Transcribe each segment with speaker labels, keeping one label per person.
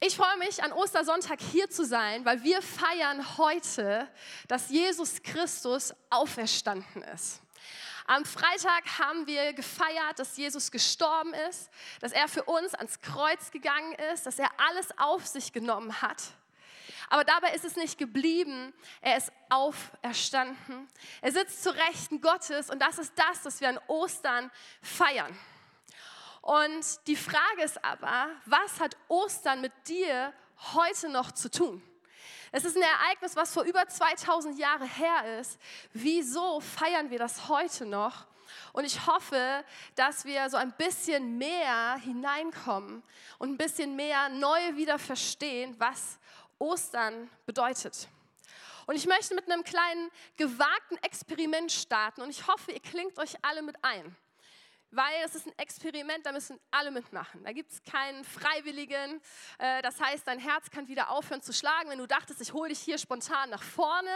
Speaker 1: Ich freue mich, an Ostersonntag hier zu sein, weil wir feiern heute, dass Jesus Christus auferstanden ist. Am Freitag haben wir gefeiert, dass Jesus gestorben ist, dass er für uns ans Kreuz gegangen ist, dass er alles auf sich genommen hat. Aber dabei ist es nicht geblieben. Er ist auferstanden. Er sitzt zu Rechten Gottes und das ist das, was wir an Ostern feiern. Und die Frage ist aber, was hat Ostern mit dir heute noch zu tun? Es ist ein Ereignis, was vor über 2000 Jahren her ist. Wieso feiern wir das heute noch? Und ich hoffe, dass wir so ein bisschen mehr hineinkommen und ein bisschen mehr neu wieder verstehen, was Ostern bedeutet. Und ich möchte mit einem kleinen gewagten Experiment starten und ich hoffe, ihr klingt euch alle mit ein weil es ist ein Experiment, da müssen alle mitmachen. Da gibt es keinen Freiwilligen. Äh, das heißt, dein Herz kann wieder aufhören zu schlagen, wenn du dachtest, ich hole dich hier spontan nach vorne.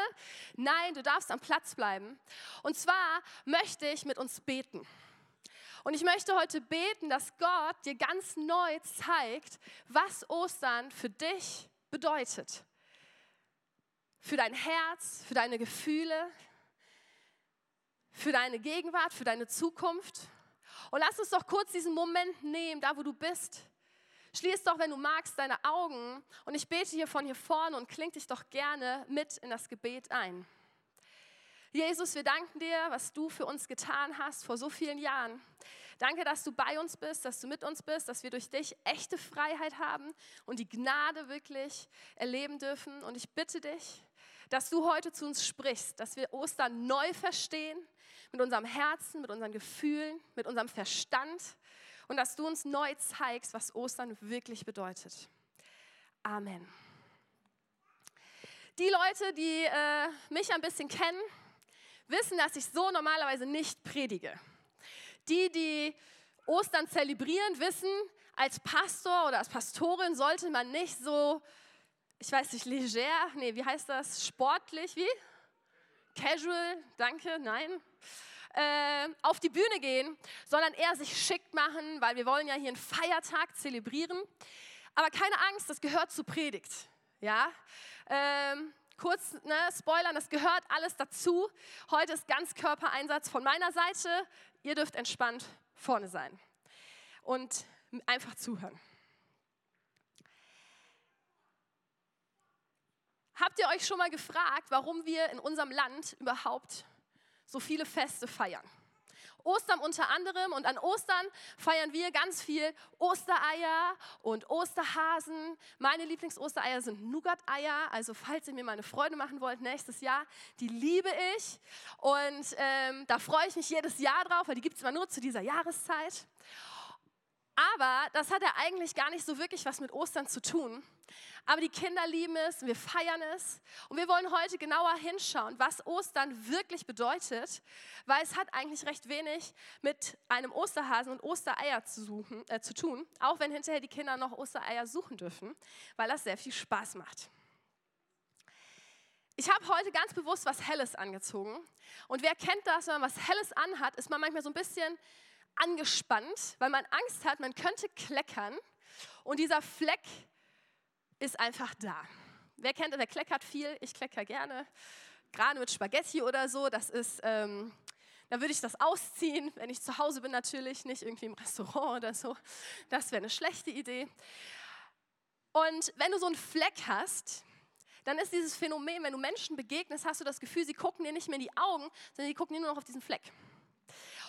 Speaker 1: Nein, du darfst am Platz bleiben. Und zwar möchte ich mit uns beten. Und ich möchte heute beten, dass Gott dir ganz neu zeigt, was Ostern für dich bedeutet. Für dein Herz, für deine Gefühle, für deine Gegenwart, für deine Zukunft. Und lass uns doch kurz diesen Moment nehmen, da wo du bist. Schließ doch, wenn du magst, deine Augen und ich bete hier von hier vorne und kling dich doch gerne mit in das Gebet ein. Jesus, wir danken dir, was du für uns getan hast vor so vielen Jahren. Danke, dass du bei uns bist, dass du mit uns bist, dass wir durch dich echte Freiheit haben und die Gnade wirklich erleben dürfen. Und ich bitte dich, dass du heute zu uns sprichst, dass wir Ostern neu verstehen, mit unserem Herzen, mit unseren Gefühlen, mit unserem Verstand und dass du uns neu zeigst, was Ostern wirklich bedeutet. Amen. Die Leute, die äh, mich ein bisschen kennen, wissen, dass ich so normalerweise nicht predige. Die, die Ostern zelebrieren, wissen, als Pastor oder als Pastorin sollte man nicht so, ich weiß nicht, leger, nee, wie heißt das, sportlich, wie? Casual, danke, nein äh, auf die Bühne gehen, sondern eher sich schick machen, weil wir wollen ja hier einen Feiertag zelebrieren. Aber keine Angst, das gehört zur Predigt. Ja? Ähm, kurz ne, spoilern, das gehört alles dazu. Heute ist Ganzkörpereinsatz von meiner Seite. Ihr dürft entspannt vorne sein und einfach zuhören. Habt ihr euch schon mal gefragt, warum wir in unserem Land überhaupt so viele Feste feiern. Ostern unter anderem und an Ostern feiern wir ganz viel Ostereier und Osterhasen. Meine Lieblingsostereier sind Nougat-Eier, also falls ihr mir mal eine Freude machen wollt nächstes Jahr, die liebe ich und ähm, da freue ich mich jedes Jahr drauf, weil die gibt es immer nur zu dieser Jahreszeit. Aber das hat ja eigentlich gar nicht so wirklich was mit Ostern zu tun. Aber die Kinder lieben es, wir feiern es. Und wir wollen heute genauer hinschauen, was Ostern wirklich bedeutet, weil es hat eigentlich recht wenig mit einem Osterhasen und Ostereier zu, suchen, äh, zu tun, auch wenn hinterher die Kinder noch Ostereier suchen dürfen, weil das sehr viel Spaß macht. Ich habe heute ganz bewusst was Helles angezogen. Und wer kennt das, wenn man was Helles anhat, ist man manchmal so ein bisschen angespannt, weil man Angst hat, man könnte kleckern und dieser Fleck ist einfach da. Wer kennt, wer kleckert viel? Ich klecker gerne, gerade mit Spaghetti oder so. Das ist, ähm, da würde ich das ausziehen, wenn ich zu Hause bin natürlich, nicht irgendwie im Restaurant oder so. Das wäre eine schlechte Idee. Und wenn du so einen Fleck hast, dann ist dieses Phänomen, wenn du Menschen begegnest, hast du das Gefühl, sie gucken dir nicht mehr in die Augen, sondern sie gucken dir nur noch auf diesen Fleck.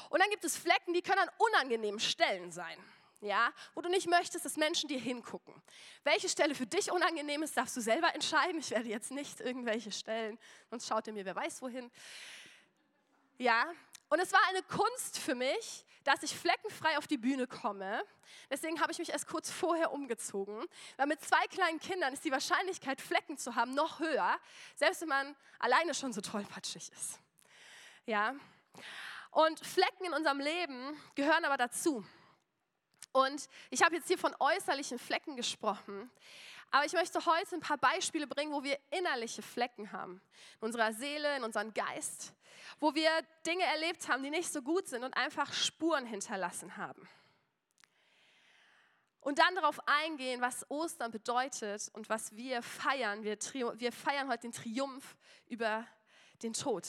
Speaker 1: Und dann gibt es Flecken, die können an unangenehmen Stellen sein. Ja, wo du nicht möchtest, dass Menschen dir hingucken. Welche Stelle für dich unangenehm ist, darfst du selber entscheiden. Ich werde jetzt nicht irgendwelche Stellen, sonst schaut ihr mir wer weiß wohin. Ja, und es war eine Kunst für mich, dass ich fleckenfrei auf die Bühne komme. Deswegen habe ich mich erst kurz vorher umgezogen. Weil mit zwei kleinen Kindern ist die Wahrscheinlichkeit, Flecken zu haben, noch höher, selbst wenn man alleine schon so tollpatschig ist. Ja, und Flecken in unserem Leben gehören aber dazu. Und ich habe jetzt hier von äußerlichen Flecken gesprochen. Aber ich möchte heute ein paar Beispiele bringen, wo wir innerliche Flecken haben. In unserer Seele, in unserem Geist. Wo wir Dinge erlebt haben, die nicht so gut sind und einfach Spuren hinterlassen haben. und dann darauf eingehen, was Ostern bedeutet und was wir feiern. Wir, wir feiern heute den Triumph über den Tod.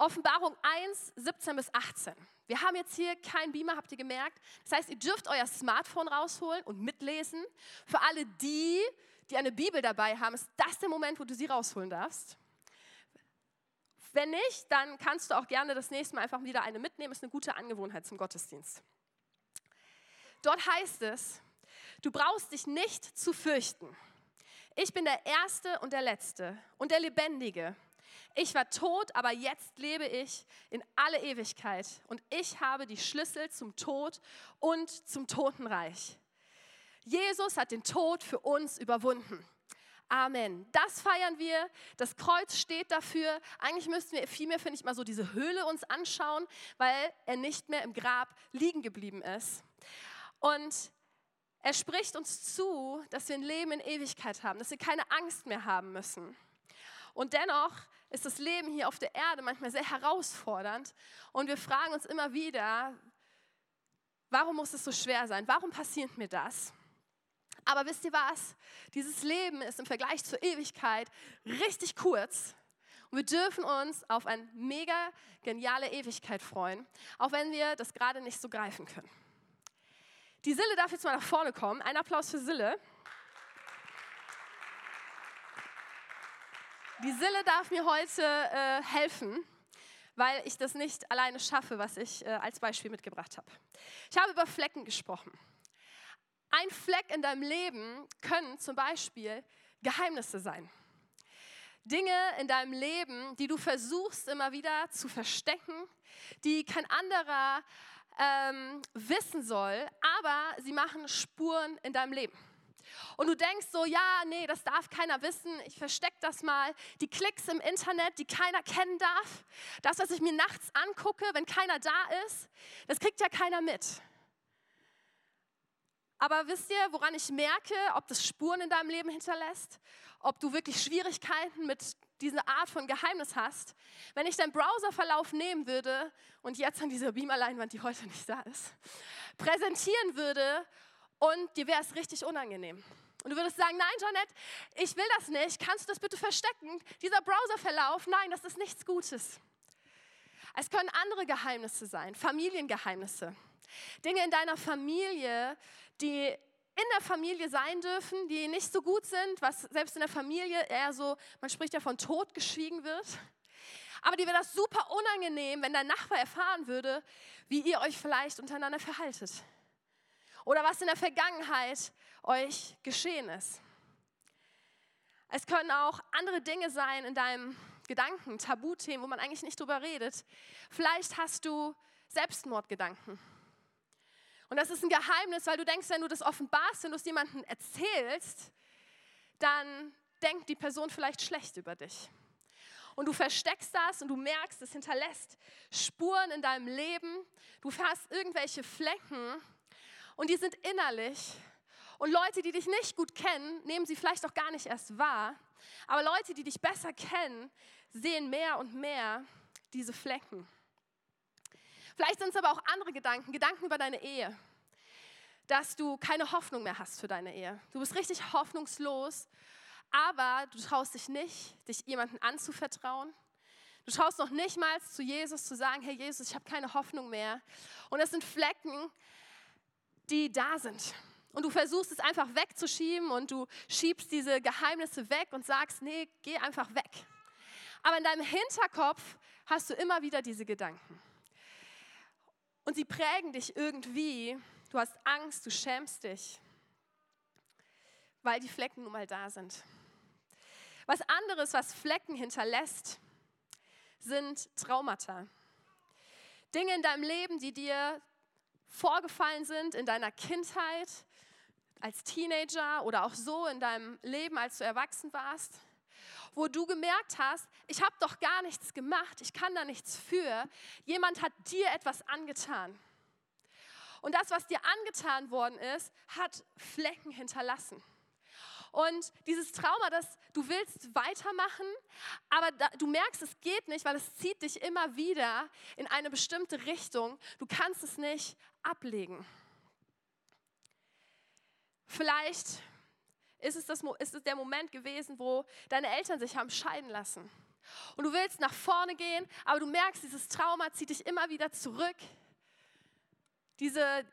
Speaker 1: Offenbarung 1, 17 bis 18. Wir haben jetzt hier keinen Beamer, habt ihr gemerkt? Das heißt, ihr dürft euer Smartphone rausholen und mitlesen. Für alle die, die eine Bibel dabei haben, ist das der Moment, wo du sie rausholen darfst. Wenn nicht, dann kannst du auch gerne das nächste Mal einfach wieder eine mitnehmen. Ist eine gute Angewohnheit zum Gottesdienst. Dort heißt es, du brauchst dich nicht zu fürchten. Ich bin der Erste und der Letzte und der Lebendige. Ich war tot, aber jetzt lebe ich in alle Ewigkeit und ich habe die Schlüssel zum Tod und zum Totenreich. Jesus hat den Tod für uns überwunden. Amen. Das feiern wir. Das Kreuz steht dafür. Eigentlich müssten wir vielmehr, finde ich, mal so diese Höhle uns anschauen, weil er nicht mehr im Grab liegen geblieben ist. Und er spricht uns zu, dass wir ein Leben in Ewigkeit haben, dass wir keine Angst mehr haben müssen. Und dennoch ist das Leben hier auf der Erde manchmal sehr herausfordernd und wir fragen uns immer wieder, warum muss es so schwer sein? Warum passiert mir das? Aber wisst ihr was? Dieses Leben ist im Vergleich zur Ewigkeit richtig kurz. Und wir dürfen uns auf eine mega geniale Ewigkeit freuen, auch wenn wir das gerade nicht so greifen können. Die Sille darf jetzt mal nach vorne kommen. Ein Applaus für Sille. Die Sille darf mir heute äh, helfen, weil ich das nicht alleine schaffe, was ich äh, als Beispiel mitgebracht habe. Ich habe über Flecken gesprochen. Ein Fleck in deinem Leben können zum Beispiel Geheimnisse sein. Dinge in deinem Leben, die du versuchst immer wieder zu verstecken, die kein anderer ähm, wissen soll, aber sie machen Spuren in deinem Leben. Und du denkst so, ja, nee, das darf keiner wissen, ich verstecke das mal. Die Klicks im Internet, die keiner kennen darf, das, was ich mir nachts angucke, wenn keiner da ist, das kriegt ja keiner mit. Aber wisst ihr, woran ich merke, ob das Spuren in deinem Leben hinterlässt? Ob du wirklich Schwierigkeiten mit dieser Art von Geheimnis hast? Wenn ich deinen Browserverlauf nehmen würde und jetzt an dieser Beamerleinwand, die heute nicht da ist, präsentieren würde und dir wäre es richtig unangenehm. Und du würdest sagen, nein, Jeanette, ich will das nicht. Kannst du das bitte verstecken? Dieser Browserverlauf, nein, das ist nichts Gutes. Es können andere Geheimnisse sein, Familiengeheimnisse. Dinge in deiner Familie, die in der Familie sein dürfen, die nicht so gut sind, was selbst in der Familie eher so, man spricht ja von Tod geschwiegen wird. Aber dir wäre das super unangenehm, wenn dein Nachbar erfahren würde, wie ihr euch vielleicht untereinander verhaltet. Oder was in der Vergangenheit euch geschehen ist. Es können auch andere Dinge sein in deinem Gedanken, Tabuthemen, wo man eigentlich nicht drüber redet. Vielleicht hast du Selbstmordgedanken. Und das ist ein Geheimnis, weil du denkst, wenn du das offenbarst, wenn du es jemandem erzählst, dann denkt die Person vielleicht schlecht über dich. Und du versteckst das und du merkst, es hinterlässt Spuren in deinem Leben. Du hast irgendwelche Flecken und die sind innerlich. Und Leute, die dich nicht gut kennen, nehmen sie vielleicht auch gar nicht erst wahr. Aber Leute, die dich besser kennen, sehen mehr und mehr diese Flecken. Vielleicht sind es aber auch andere Gedanken, Gedanken über deine Ehe. Dass du keine Hoffnung mehr hast für deine Ehe. Du bist richtig hoffnungslos, aber du traust dich nicht, dich jemandem anzuvertrauen. Du traust noch nicht mal zu Jesus zu sagen, Herr Jesus, ich habe keine Hoffnung mehr. Und das sind Flecken, die da sind. Und du versuchst es einfach wegzuschieben und du schiebst diese Geheimnisse weg und sagst, nee, geh einfach weg. Aber in deinem Hinterkopf hast du immer wieder diese Gedanken. Und sie prägen dich irgendwie. Du hast Angst, du schämst dich, weil die Flecken nun mal da sind. Was anderes, was Flecken hinterlässt, sind Traumata. Dinge in deinem Leben, die dir vorgefallen sind in deiner Kindheit, als Teenager oder auch so in deinem Leben, als du erwachsen warst wo du gemerkt hast, ich habe doch gar nichts gemacht, ich kann da nichts für. Jemand hat dir etwas angetan. Und das, was dir angetan worden ist, hat Flecken hinterlassen. Und dieses Trauma, das du willst weitermachen, aber da, du merkst, es geht nicht, weil es zieht dich immer wieder in eine bestimmte Richtung. Du kannst es nicht ablegen. Vielleicht ist es, das, ist es der Moment gewesen, wo deine Eltern sich haben scheiden lassen. Und du willst nach vorne gehen, aber du merkst, dieses Trauma zieht dich immer wieder zurück. Diese,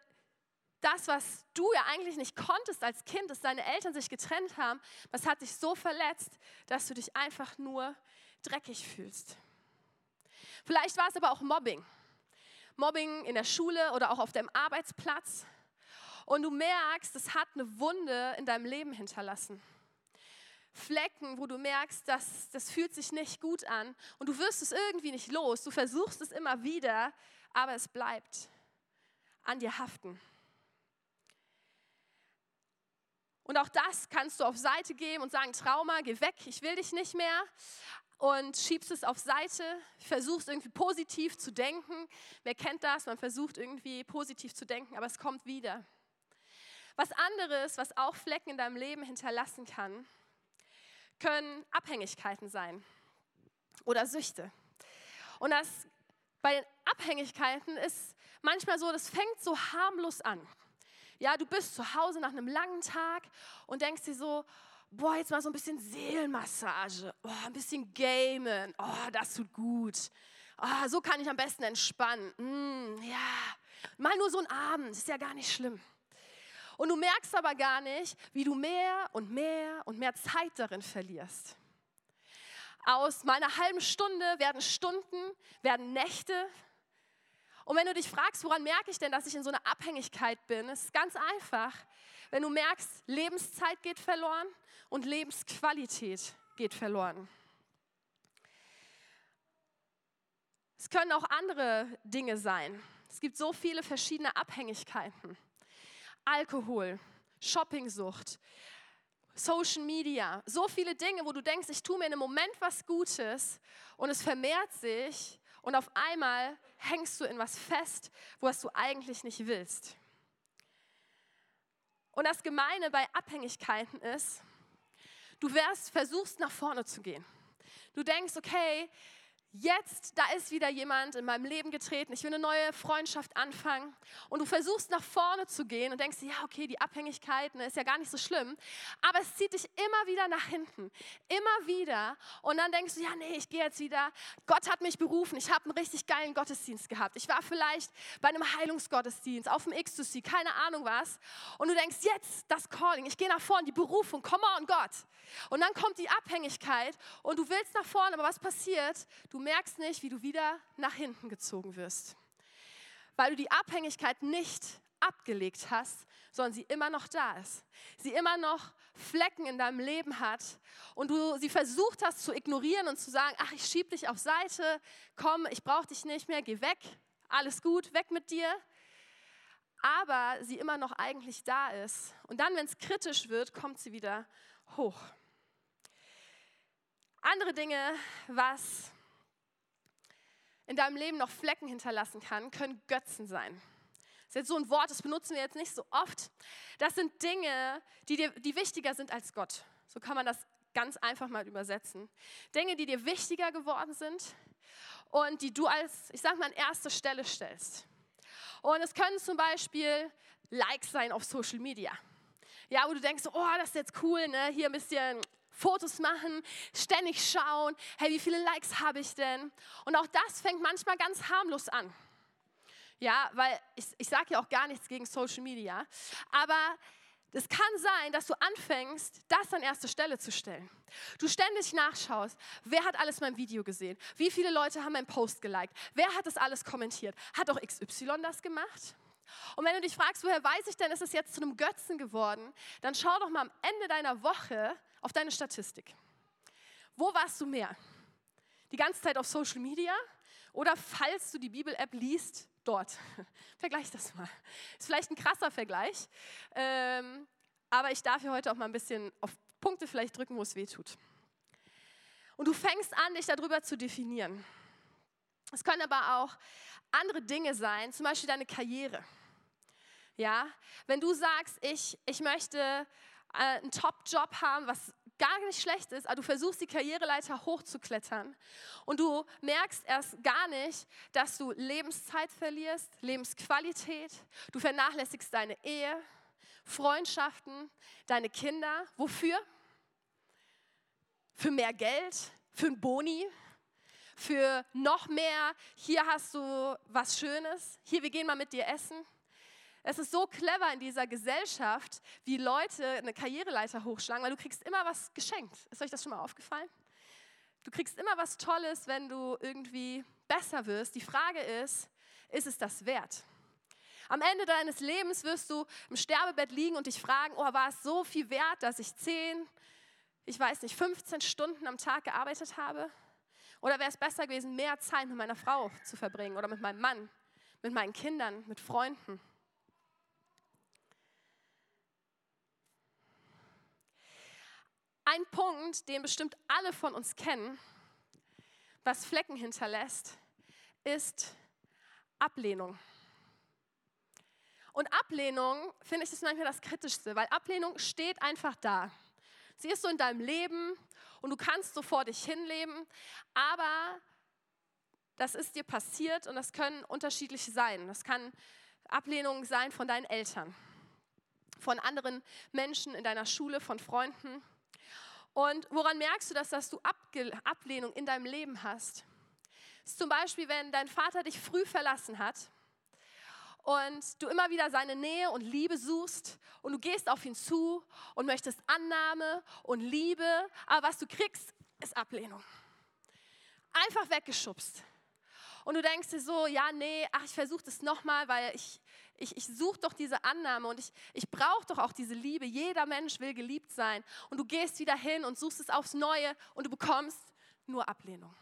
Speaker 1: das, was du ja eigentlich nicht konntest als Kind, dass deine Eltern sich getrennt haben, das hat dich so verletzt, dass du dich einfach nur dreckig fühlst. Vielleicht war es aber auch Mobbing. Mobbing in der Schule oder auch auf deinem Arbeitsplatz. Und du merkst, es hat eine Wunde in deinem Leben hinterlassen. Flecken, wo du merkst, dass das fühlt sich nicht gut an und du wirst es irgendwie nicht los. Du versuchst es immer wieder, aber es bleibt an dir haften. Und auch das kannst du auf Seite geben und sagen, Trauma, geh weg, ich will dich nicht mehr. Und schiebst es auf Seite, versuchst irgendwie positiv zu denken. Wer kennt das? Man versucht irgendwie positiv zu denken, aber es kommt wieder. Was anderes, was auch Flecken in deinem Leben hinterlassen kann, können Abhängigkeiten sein oder Süchte. Und das bei den Abhängigkeiten ist manchmal so, das fängt so harmlos an. Ja, du bist zu Hause nach einem langen Tag und denkst dir so, boah, jetzt mal so ein bisschen Seelenmassage, oh, ein bisschen Gamen, oh, das tut gut. Oh, so kann ich am besten entspannen. Mm, ja, mal nur so ein Abend, ist ja gar nicht schlimm. Und du merkst aber gar nicht, wie du mehr und mehr und mehr Zeit darin verlierst. Aus meiner halben Stunde werden Stunden, werden Nächte. Und wenn du dich fragst, woran merke ich denn, dass ich in so einer Abhängigkeit bin, ist ganz einfach. Wenn du merkst, Lebenszeit geht verloren und Lebensqualität geht verloren. Es können auch andere Dinge sein. Es gibt so viele verschiedene Abhängigkeiten. Alkohol, Shoppingsucht, Social Media, so viele Dinge, wo du denkst, ich tue mir in einem Moment was Gutes und es vermehrt sich und auf einmal hängst du in was fest, was du eigentlich nicht willst. Und das Gemeine bei Abhängigkeiten ist, du wärst, versuchst nach vorne zu gehen. Du denkst, okay, jetzt, da ist wieder jemand in meinem Leben getreten, ich will eine neue Freundschaft anfangen. Und du versuchst nach vorne zu gehen und denkst, ja, okay, die Abhängigkeit ne, ist ja gar nicht so schlimm, aber es zieht dich immer wieder nach hinten, immer wieder. Und dann denkst du, ja, nee, ich gehe jetzt wieder, Gott hat mich berufen, ich habe einen richtig geilen Gottesdienst gehabt, ich war vielleicht bei einem Heilungsgottesdienst, auf dem Ecstasy, keine Ahnung was. Und du denkst, jetzt das Calling, ich gehe nach vorne, die Berufung, come on Gott. Und dann kommt die Abhängigkeit und du willst nach vorne, aber was passiert? Du merkst nicht, wie du wieder nach hinten gezogen wirst. Weil du die Abhängigkeit nicht abgelegt hast, sondern sie immer noch da ist. Sie immer noch Flecken in deinem Leben hat und du sie versucht hast zu ignorieren und zu sagen, ach, ich schieb dich auf Seite, komm, ich brauche dich nicht mehr, geh weg, alles gut, weg mit dir. Aber sie immer noch eigentlich da ist. Und dann, wenn es kritisch wird, kommt sie wieder hoch. Andere Dinge, was in deinem Leben noch Flecken hinterlassen kann, können Götzen sein. Das ist jetzt so ein Wort, das benutzen wir jetzt nicht so oft. Das sind Dinge, die, dir, die wichtiger sind als Gott. So kann man das ganz einfach mal übersetzen. Dinge, die dir wichtiger geworden sind und die du als, ich sag mal, an erste Stelle stellst. Und es können zum Beispiel Likes sein auf Social Media. Ja, wo du denkst, oh, das ist jetzt cool, ne? hier ein bisschen Fotos machen, ständig schauen, hey, wie viele Likes habe ich denn? Und auch das fängt manchmal ganz harmlos an. Ja, weil ich, ich sage ja auch gar nichts gegen Social Media, aber es kann sein, dass du anfängst, das an erste Stelle zu stellen. Du ständig nachschaust, wer hat alles mein Video gesehen? Wie viele Leute haben meinen Post geliked? Wer hat das alles kommentiert? Hat auch XY das gemacht? Und wenn du dich fragst, woher weiß ich denn, ist es jetzt zu einem Götzen geworden, dann schau doch mal am Ende deiner Woche auf deine Statistik. Wo warst du mehr? Die ganze Zeit auf Social Media oder falls du die Bibel-App liest, dort? Vergleich das mal. Ist vielleicht ein krasser Vergleich, ähm, aber ich darf hier heute auch mal ein bisschen auf Punkte vielleicht drücken, wo es weh tut. Und du fängst an, dich darüber zu definieren. Es können aber auch andere Dinge sein, zum Beispiel deine Karriere. Ja, wenn du sagst, ich, ich möchte äh, einen Top-Job haben, was gar nicht schlecht ist, aber du versuchst die Karriereleiter hochzuklettern und du merkst erst gar nicht, dass du Lebenszeit verlierst, Lebensqualität, du vernachlässigst deine Ehe, Freundschaften, deine Kinder. Wofür? Für mehr Geld, für ein Boni, für noch mehr. Hier hast du was Schönes. Hier, wir gehen mal mit dir essen. Es ist so clever in dieser Gesellschaft, wie Leute eine Karriereleiter hochschlagen, weil du kriegst immer was geschenkt. Ist euch das schon mal aufgefallen? Du kriegst immer was Tolles, wenn du irgendwie besser wirst. Die Frage ist, ist es das wert? Am Ende deines Lebens wirst du im Sterbebett liegen und dich fragen, oh, war es so viel wert, dass ich 10, ich weiß nicht, 15 Stunden am Tag gearbeitet habe? Oder wäre es besser gewesen, mehr Zeit mit meiner Frau zu verbringen oder mit meinem Mann, mit meinen Kindern, mit Freunden? Ein Punkt, den bestimmt alle von uns kennen, was Flecken hinterlässt, ist Ablehnung. Und Ablehnung, finde ich, ist manchmal das Kritischste, weil Ablehnung steht einfach da. Sie ist so in deinem Leben und du kannst so vor dich hinleben, aber das ist dir passiert und das können unterschiedliche sein. Das kann Ablehnung sein von deinen Eltern, von anderen Menschen in deiner Schule, von Freunden. Und woran merkst du das, dass du Ablehnung in deinem Leben hast? Das ist zum Beispiel, wenn dein Vater dich früh verlassen hat und du immer wieder seine Nähe und Liebe suchst und du gehst auf ihn zu und möchtest Annahme und Liebe, aber was du kriegst, ist Ablehnung. Einfach weggeschubst. Und du denkst dir so, ja, nee, ach, ich versuche das nochmal, weil ich, ich, ich suche doch diese Annahme und ich, ich brauche doch auch diese Liebe. Jeder Mensch will geliebt sein. Und du gehst wieder hin und suchst es aufs Neue und du bekommst nur Ablehnung.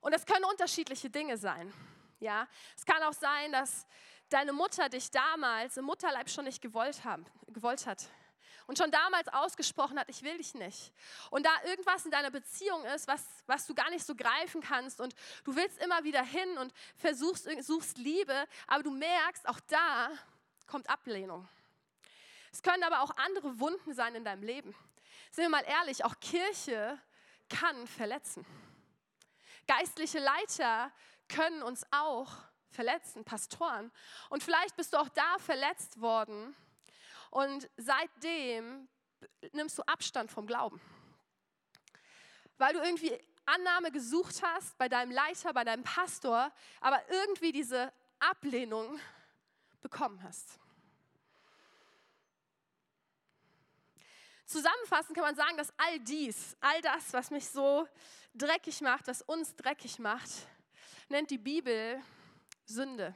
Speaker 1: Und es können unterschiedliche Dinge sein. Ja, es kann auch sein, dass deine Mutter dich damals im Mutterleib schon nicht gewollt, haben, gewollt hat und schon damals ausgesprochen hat, ich will dich nicht. Und da irgendwas in deiner Beziehung ist, was, was du gar nicht so greifen kannst und du willst immer wieder hin und versuchst, suchst Liebe, aber du merkst, auch da kommt Ablehnung. Es können aber auch andere Wunden sein in deinem Leben. Sind wir mal ehrlich, auch Kirche kann verletzen. Geistliche Leiter können uns auch verletzen, Pastoren. Und vielleicht bist du auch da verletzt worden und seitdem nimmst du Abstand vom Glauben. Weil du irgendwie Annahme gesucht hast bei deinem Leiter, bei deinem Pastor, aber irgendwie diese Ablehnung bekommen hast. Zusammenfassend kann man sagen, dass all dies, all das, was mich so dreckig macht, was uns dreckig macht, nennt die Bibel Sünde.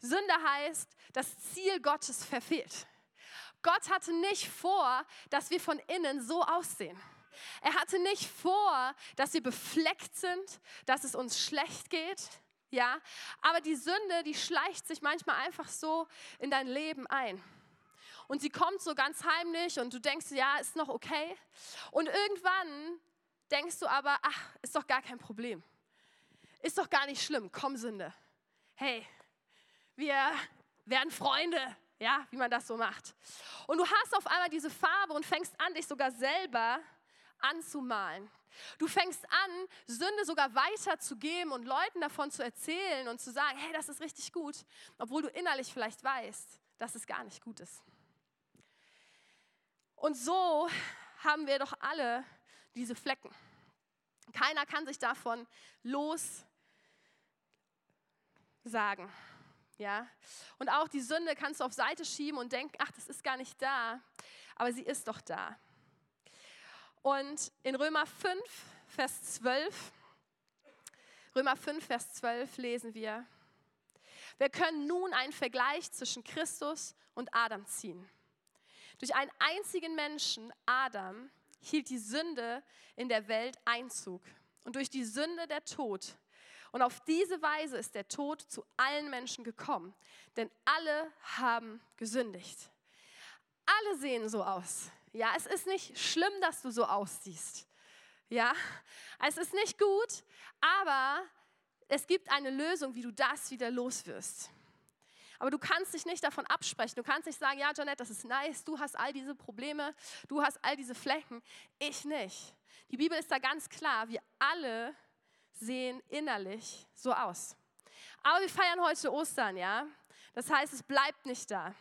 Speaker 1: Sünde heißt, das Ziel Gottes verfehlt. Gott hatte nicht vor, dass wir von innen so aussehen. Er hatte nicht vor, dass wir befleckt sind, dass es uns schlecht geht. Ja, aber die Sünde, die schleicht sich manchmal einfach so in dein Leben ein. Und sie kommt so ganz heimlich und du denkst, ja, ist noch okay. Und irgendwann denkst du aber, ach, ist doch gar kein Problem. Ist doch gar nicht schlimm. Komm, Sünde. Hey, wir werden Freunde ja, wie man das so macht. Und du hast auf einmal diese Farbe und fängst an, dich sogar selber anzumalen. Du fängst an, Sünde sogar weiterzugeben und Leuten davon zu erzählen und zu sagen, hey, das ist richtig gut, obwohl du innerlich vielleicht weißt, dass es gar nicht gut ist. Und so haben wir doch alle diese Flecken. Keiner kann sich davon los sagen. Ja? Und auch die Sünde kannst du auf Seite schieben und denken, ach, das ist gar nicht da, aber sie ist doch da. Und in Römer 5, Vers 12, Römer 5, Vers 12 lesen wir, wir können nun einen Vergleich zwischen Christus und Adam ziehen. Durch einen einzigen Menschen, Adam, hielt die Sünde in der Welt Einzug und durch die Sünde der Tod. Und auf diese Weise ist der Tod zu allen Menschen gekommen, denn alle haben gesündigt. Alle sehen so aus. Ja, es ist nicht schlimm, dass du so aussiehst. Ja, es ist nicht gut, aber es gibt eine Lösung, wie du das wieder los wirst. Aber du kannst dich nicht davon absprechen. Du kannst nicht sagen, ja, Janette, das ist nice, du hast all diese Probleme, du hast all diese Flecken, ich nicht. Die Bibel ist da ganz klar, wir alle sehen innerlich so aus. Aber wir feiern heute Ostern, ja? Das heißt, es bleibt nicht da.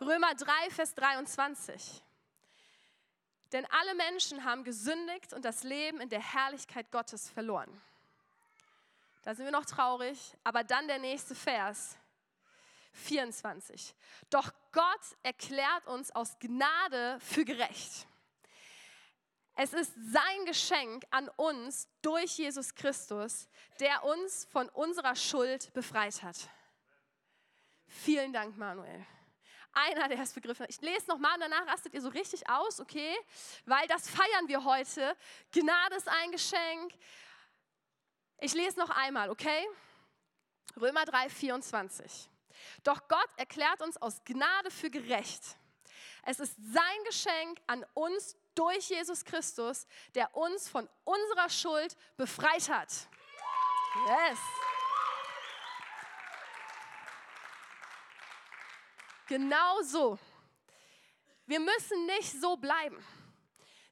Speaker 1: Römer 3, Vers 23. Denn alle Menschen haben gesündigt und das Leben in der Herrlichkeit Gottes verloren. Da sind wir noch traurig, aber dann der nächste Vers. 24. Doch Gott erklärt uns aus Gnade für gerecht. Es ist sein Geschenk an uns durch Jesus Christus, der uns von unserer Schuld befreit hat. Vielen Dank, Manuel. Einer, der es begriffen hat. Ich lese nochmal und danach rastet ihr so richtig aus, okay? Weil das feiern wir heute. Gnade ist ein Geschenk. Ich lese noch einmal, okay? Römer 3, 24. Doch Gott erklärt uns aus Gnade für gerecht. Es ist sein Geschenk an uns durch Jesus Christus, der uns von unserer Schuld befreit hat. Yes. Genau so. Wir müssen nicht so bleiben.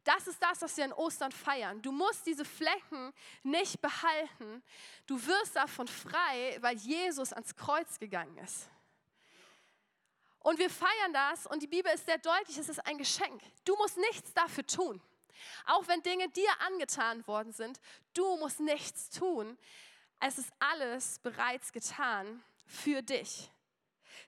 Speaker 1: Das ist das, was wir in Ostern feiern. Du musst diese Flecken nicht behalten. Du wirst davon frei, weil Jesus ans Kreuz gegangen ist. Und wir feiern das und die Bibel ist sehr deutlich, es ist ein Geschenk. Du musst nichts dafür tun. Auch wenn Dinge dir angetan worden sind, du musst nichts tun. Es ist alles bereits getan für dich.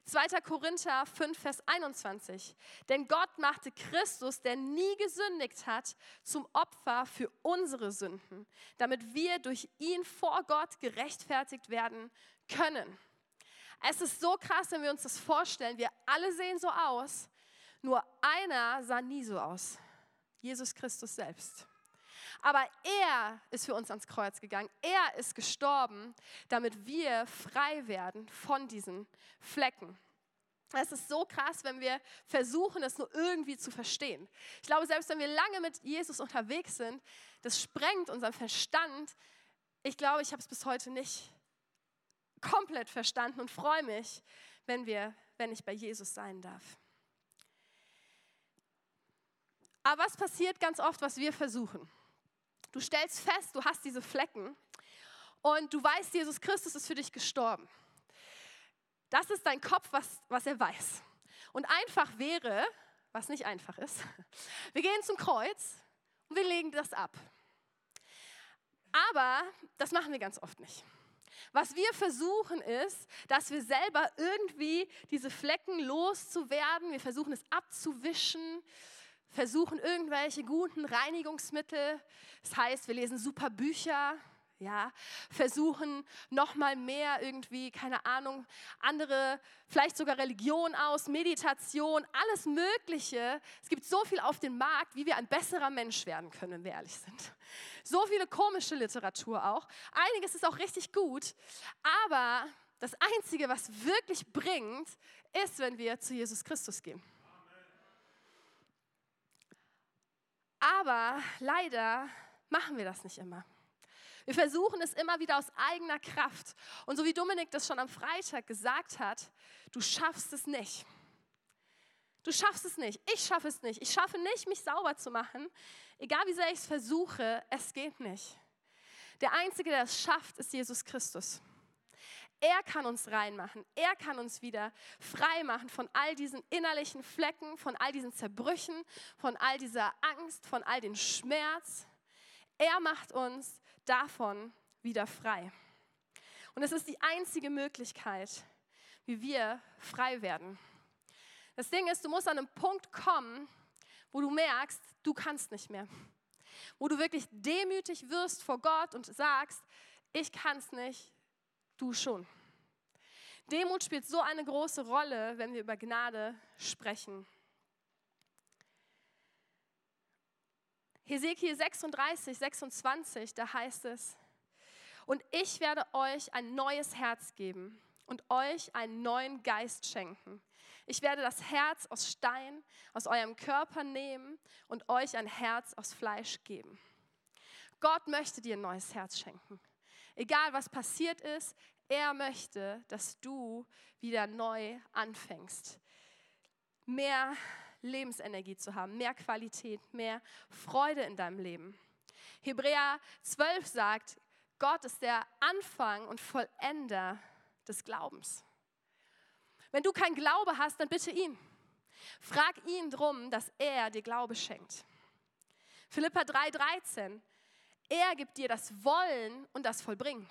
Speaker 1: 2. Korinther 5, Vers 21. Denn Gott machte Christus, der nie gesündigt hat, zum Opfer für unsere Sünden, damit wir durch ihn vor Gott gerechtfertigt werden können. Es ist so krass, wenn wir uns das vorstellen. Wir alle sehen so aus, nur einer sah nie so aus. Jesus Christus selbst. Aber er ist für uns ans Kreuz gegangen. Er ist gestorben, damit wir frei werden von diesen Flecken. Es ist so krass, wenn wir versuchen, es nur irgendwie zu verstehen. Ich glaube, selbst wenn wir lange mit Jesus unterwegs sind, das sprengt unseren Verstand. Ich glaube, ich habe es bis heute nicht komplett verstanden und freue mich, wenn, wir, wenn ich bei Jesus sein darf. Aber was passiert ganz oft, was wir versuchen? Du stellst fest, du hast diese Flecken und du weißt, Jesus Christus ist für dich gestorben. Das ist dein Kopf, was, was er weiß. Und einfach wäre, was nicht einfach ist, wir gehen zum Kreuz und wir legen das ab. Aber das machen wir ganz oft nicht. Was wir versuchen ist, dass wir selber irgendwie diese Flecken loszuwerden. Wir versuchen es abzuwischen, versuchen irgendwelche guten Reinigungsmittel. Das heißt, wir lesen super Bücher, ja, versuchen noch mal mehr irgendwie, keine Ahnung, andere, vielleicht sogar Religion aus, Meditation, alles Mögliche. Es gibt so viel auf dem Markt, wie wir ein besserer Mensch werden können, wenn wir ehrlich sind. So viele komische Literatur auch. Einiges ist auch richtig gut, aber das Einzige, was wirklich bringt, ist, wenn wir zu Jesus Christus gehen. Aber leider machen wir das nicht immer. Wir versuchen es immer wieder aus eigener Kraft. Und so wie Dominik das schon am Freitag gesagt hat, du schaffst es nicht. Du schaffst es nicht. Ich schaffe es nicht. Ich schaffe nicht, mich sauber zu machen. Egal wie sehr ich es versuche, es geht nicht. Der Einzige, der es schafft, ist Jesus Christus. Er kann uns reinmachen. Er kann uns wieder frei machen von all diesen innerlichen Flecken, von all diesen Zerbrüchen, von all dieser Angst, von all dem Schmerz. Er macht uns davon wieder frei. Und es ist die einzige Möglichkeit, wie wir frei werden. Das Ding ist, du musst an einen Punkt kommen, wo du merkst, du kannst nicht mehr. Wo du wirklich demütig wirst vor Gott und sagst, ich kann es nicht, du schon. Demut spielt so eine große Rolle, wenn wir über Gnade sprechen. Hesekiel 36, 26, da heißt es, und ich werde euch ein neues Herz geben und euch einen neuen Geist schenken. Ich werde das Herz aus Stein aus eurem Körper nehmen und euch ein Herz aus Fleisch geben. Gott möchte dir ein neues Herz schenken. Egal was passiert ist, er möchte, dass du wieder neu anfängst. Mehr Lebensenergie zu haben, mehr Qualität, mehr Freude in deinem Leben. Hebräer 12 sagt, Gott ist der Anfang und Vollender des Glaubens. Wenn du keinen Glaube hast, dann bitte ihn. Frag ihn drum, dass er dir Glaube schenkt. Philippa 3,13. Er gibt dir das Wollen und das Vollbringen.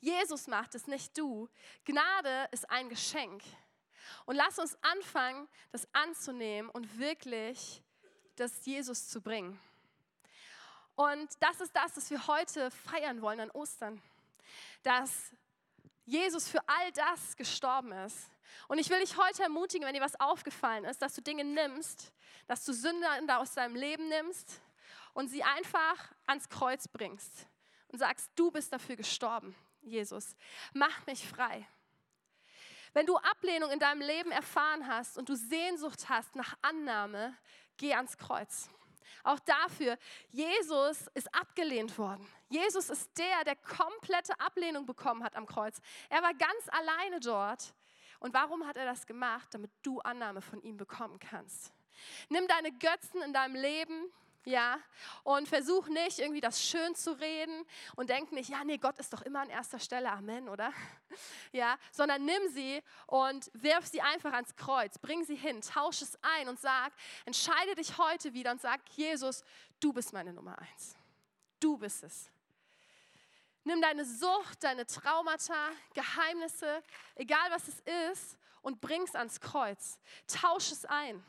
Speaker 1: Jesus macht es, nicht du. Gnade ist ein Geschenk. Und lass uns anfangen, das anzunehmen und wirklich das Jesus zu bringen. Und das ist das, was wir heute feiern wollen an Ostern. Dass Jesus für all das gestorben ist. Und ich will dich heute ermutigen, wenn dir was aufgefallen ist, dass du Dinge nimmst, dass du Sünder aus deinem Leben nimmst und sie einfach ans Kreuz bringst und sagst, du bist dafür gestorben, Jesus. Mach mich frei. Wenn du Ablehnung in deinem Leben erfahren hast und du Sehnsucht hast nach Annahme, geh ans Kreuz. Auch dafür, Jesus ist abgelehnt worden. Jesus ist der, der komplette Ablehnung bekommen hat am Kreuz. Er war ganz alleine dort. Und warum hat er das gemacht? Damit du Annahme von ihm bekommen kannst. Nimm deine Götzen in deinem Leben, ja, und versuch nicht irgendwie das schön zu reden und denk nicht, ja, nee, Gott ist doch immer an erster Stelle, Amen, oder? Ja, sondern nimm sie und wirf sie einfach ans Kreuz, bring sie hin, tausch es ein und sag, entscheide dich heute wieder und sag, Jesus, du bist meine Nummer eins. Du bist es. Nimm deine Sucht, deine Traumata, Geheimnisse, egal was es ist, und bring es ans Kreuz. Tausch es ein.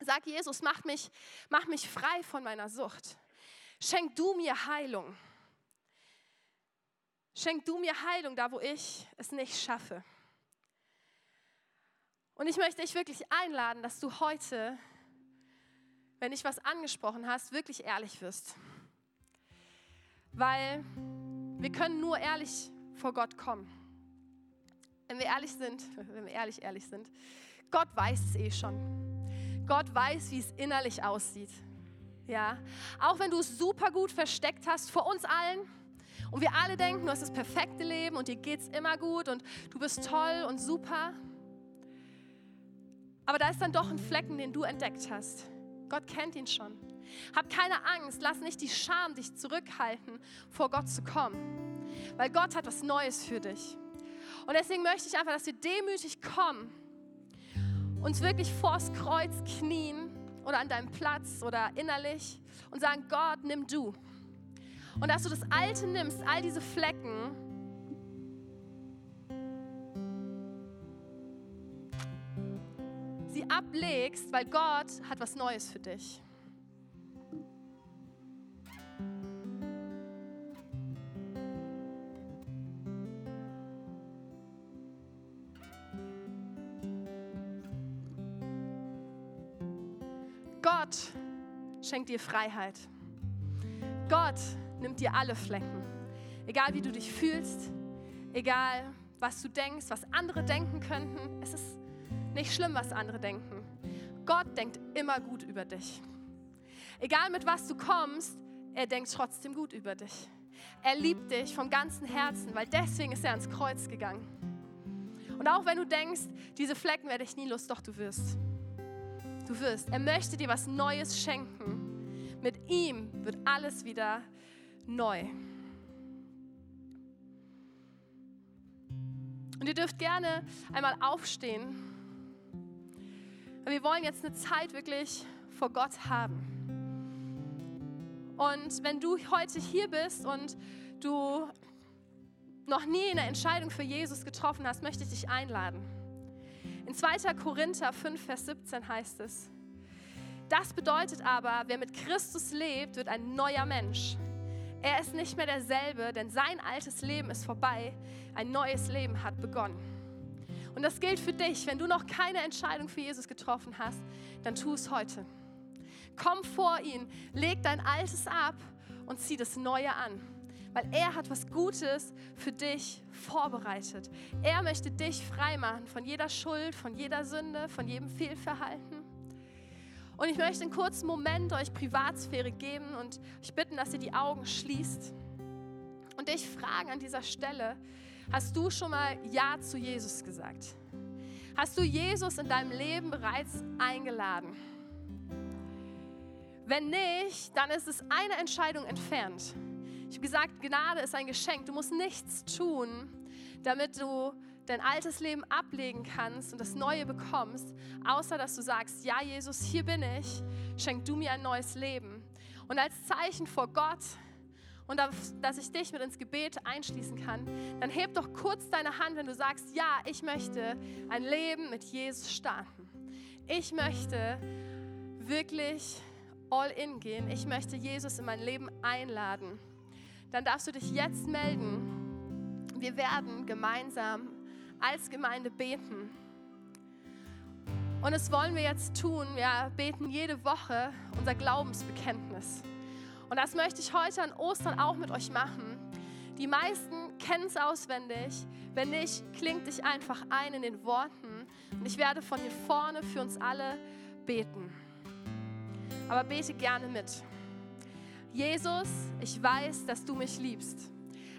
Speaker 1: Sag Jesus, mach mich, mach mich frei von meiner Sucht. Schenk du mir Heilung. Schenk du mir Heilung da, wo ich es nicht schaffe. Und ich möchte dich wirklich einladen, dass du heute, wenn ich was angesprochen hast, wirklich ehrlich wirst. Weil wir können nur ehrlich vor Gott kommen. Wenn wir ehrlich sind, wenn wir ehrlich ehrlich sind, Gott weiß es eh schon. Gott weiß, wie es innerlich aussieht. Ja, auch wenn du es super gut versteckt hast vor uns allen und wir alle denken, du hast das perfekte Leben und dir geht es immer gut und du bist toll und super. Aber da ist dann doch ein Flecken, den du entdeckt hast. Gott kennt ihn schon. Hab keine Angst, lass nicht die Scham dich zurückhalten, vor Gott zu kommen. Weil Gott hat was Neues für dich. Und deswegen möchte ich einfach, dass wir demütig kommen uns wirklich vors Kreuz knien oder an deinem Platz oder innerlich und sagen, Gott, nimm du. Und dass du das Alte nimmst, all diese Flecken, sie ablegst, weil Gott hat was Neues für dich. Schenkt dir Freiheit. Gott nimmt dir alle Flecken. Egal wie du dich fühlst, egal was du denkst, was andere denken könnten. Es ist nicht schlimm, was andere denken. Gott denkt immer gut über dich. Egal mit was du kommst, er denkt trotzdem gut über dich. Er liebt dich vom ganzen Herzen, weil deswegen ist er ans Kreuz gegangen. Und auch wenn du denkst, diese Flecken werde ich nie los, doch du wirst. Du wirst. Er möchte dir was Neues schenken. Mit ihm wird alles wieder neu. Und ihr dürft gerne einmal aufstehen. Wir wollen jetzt eine Zeit wirklich vor Gott haben. Und wenn du heute hier bist und du noch nie eine Entscheidung für Jesus getroffen hast, möchte ich dich einladen. In 2. Korinther 5, Vers 17 heißt es, das bedeutet aber, wer mit Christus lebt, wird ein neuer Mensch. Er ist nicht mehr derselbe, denn sein altes Leben ist vorbei. Ein neues Leben hat begonnen. Und das gilt für dich. Wenn du noch keine Entscheidung für Jesus getroffen hast, dann tu es heute. Komm vor ihn, leg dein Altes ab und zieh das Neue an weil er hat was Gutes für dich vorbereitet. Er möchte dich freimachen von jeder Schuld, von jeder Sünde, von jedem Fehlverhalten. Und ich möchte einen kurzen Moment euch Privatsphäre geben und euch bitten, dass ihr die Augen schließt. Und dich fragen an dieser Stelle, hast du schon mal Ja zu Jesus gesagt? Hast du Jesus in deinem Leben bereits eingeladen? Wenn nicht, dann ist es eine Entscheidung entfernt. Ich habe gesagt, Gnade ist ein Geschenk. Du musst nichts tun, damit du dein altes Leben ablegen kannst und das Neue bekommst, außer dass du sagst, ja Jesus, hier bin ich, schenk du mir ein neues Leben. Und als Zeichen vor Gott und dass ich dich mit ins Gebet einschließen kann, dann heb doch kurz deine Hand, wenn du sagst, ja, ich möchte ein Leben mit Jesus starten. Ich möchte wirklich all in gehen. Ich möchte Jesus in mein Leben einladen. Dann darfst du dich jetzt melden. Wir werden gemeinsam als Gemeinde beten. Und das wollen wir jetzt tun. Wir beten jede Woche unser Glaubensbekenntnis. Und das möchte ich heute an Ostern auch mit euch machen. Die meisten kennen es auswendig. Wenn nicht, klingt dich einfach ein in den Worten. Und ich werde von hier vorne für uns alle beten. Aber bete gerne mit. Jesus, ich weiß, dass du mich liebst.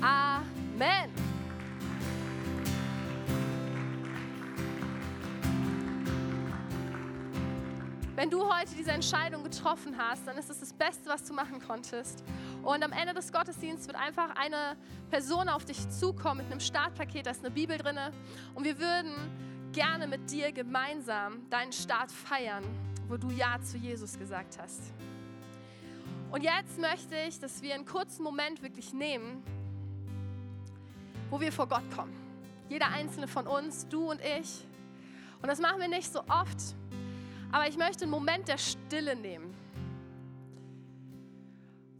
Speaker 1: Amen. Wenn du heute diese Entscheidung getroffen hast, dann ist es das Beste, was du machen konntest. Und am Ende des Gottesdienstes wird einfach eine Person auf dich zukommen mit einem Startpaket, da ist eine Bibel drin. Und wir würden gerne mit dir gemeinsam deinen Start feiern, wo du Ja zu Jesus gesagt hast. Und jetzt möchte ich, dass wir einen kurzen Moment wirklich nehmen, wo wir vor Gott kommen. Jeder einzelne von uns, du und ich. Und das machen wir nicht so oft, aber ich möchte einen Moment der Stille nehmen,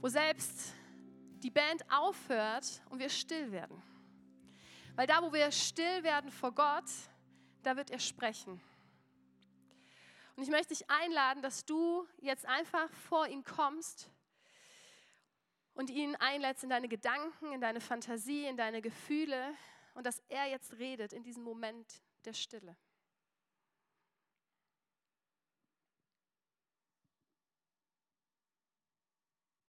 Speaker 1: wo selbst die Band aufhört und wir still werden. Weil da, wo wir still werden vor Gott, da wird er sprechen. Und ich möchte dich einladen, dass du jetzt einfach vor ihn kommst und ihn einlädst in deine Gedanken, in deine Fantasie, in deine Gefühle und dass er jetzt redet in diesem Moment der Stille.